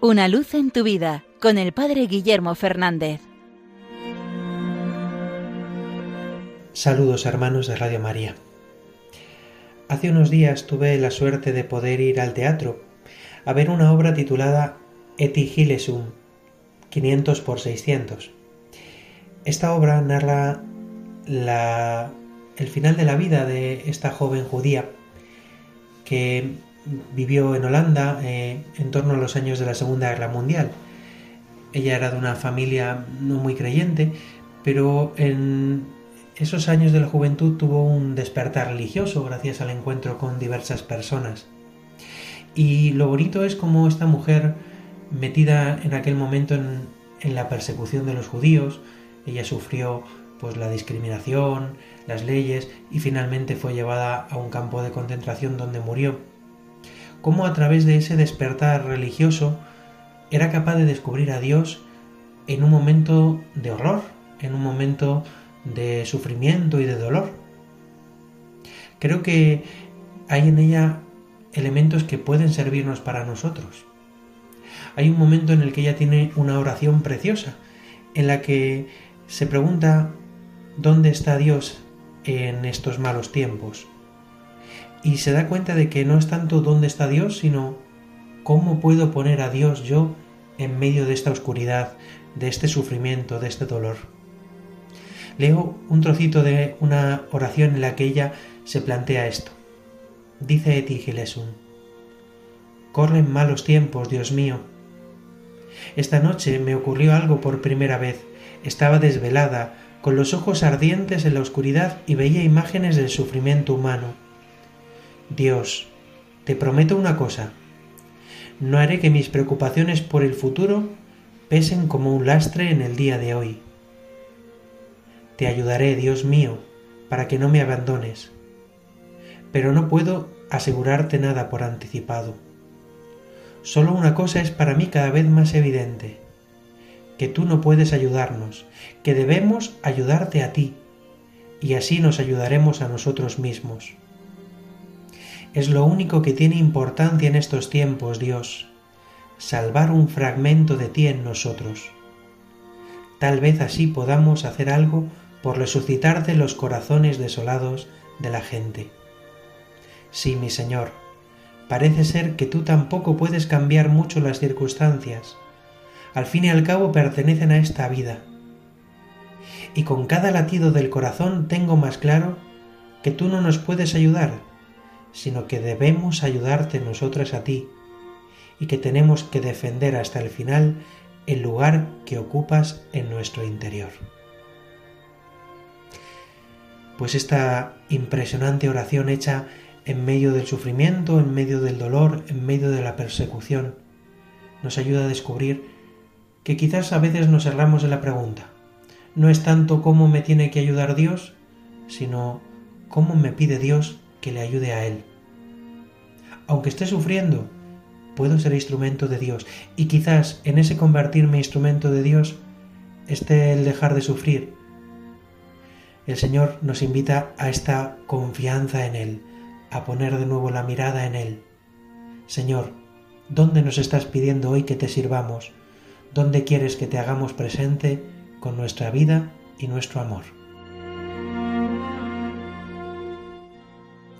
Una luz en tu vida con el Padre Guillermo Fernández. Saludos hermanos de Radio María. Hace unos días tuve la suerte de poder ir al teatro a ver una obra titulada Eti Gilesum, 500 por 600. Esta obra narra el final de la vida de esta joven judía que vivió en Holanda eh, en torno a los años de la Segunda Guerra Mundial. Ella era de una familia no muy creyente, pero en esos años de la juventud tuvo un despertar religioso gracias al encuentro con diversas personas. Y lo bonito es como esta mujer, metida en aquel momento en, en la persecución de los judíos, ella sufrió pues la discriminación, las leyes y finalmente fue llevada a un campo de concentración donde murió cómo a través de ese despertar religioso era capaz de descubrir a Dios en un momento de horror, en un momento de sufrimiento y de dolor. Creo que hay en ella elementos que pueden servirnos para nosotros. Hay un momento en el que ella tiene una oración preciosa, en la que se pregunta ¿dónde está Dios en estos malos tiempos? Y se da cuenta de que no es tanto dónde está Dios, sino cómo puedo poner a Dios yo en medio de esta oscuridad, de este sufrimiento, de este dolor. Leo un trocito de una oración en la que ella se plantea esto. Dice Eti Gilesum, Corren malos tiempos, Dios mío. Esta noche me ocurrió algo por primera vez. Estaba desvelada, con los ojos ardientes en la oscuridad y veía imágenes del sufrimiento humano Dios, te prometo una cosa. No haré que mis preocupaciones por el futuro pesen como un lastre en el día de hoy. Te ayudaré, Dios mío, para que no me abandones. Pero no puedo asegurarte nada por anticipado. Solo una cosa es para mí cada vez más evidente, que tú no puedes ayudarnos, que debemos ayudarte a ti, y así nos ayudaremos a nosotros mismos. Es lo único que tiene importancia en estos tiempos, Dios, salvar un fragmento de ti en nosotros. Tal vez así podamos hacer algo por resucitarte los corazones desolados de la gente. Sí, mi Señor, parece ser que tú tampoco puedes cambiar mucho las circunstancias. Al fin y al cabo pertenecen a esta vida. Y con cada latido del corazón tengo más claro que tú no nos puedes ayudar, sino que debemos ayudarte nosotras a ti y que tenemos que defender hasta el final el lugar que ocupas en nuestro interior. Pues esta impresionante oración hecha en medio del sufrimiento, en medio del dolor, en medio de la persecución, nos ayuda a descubrir que quizás a veces nos erramos en la pregunta. No es tanto cómo me tiene que ayudar Dios, sino cómo me pide Dios que le ayude a Él. Aunque esté sufriendo, puedo ser instrumento de Dios y quizás en ese convertirme instrumento de Dios esté el dejar de sufrir. El Señor nos invita a esta confianza en Él, a poner de nuevo la mirada en Él. Señor, ¿dónde nos estás pidiendo hoy que te sirvamos? ¿Dónde quieres que te hagamos presente con nuestra vida y nuestro amor?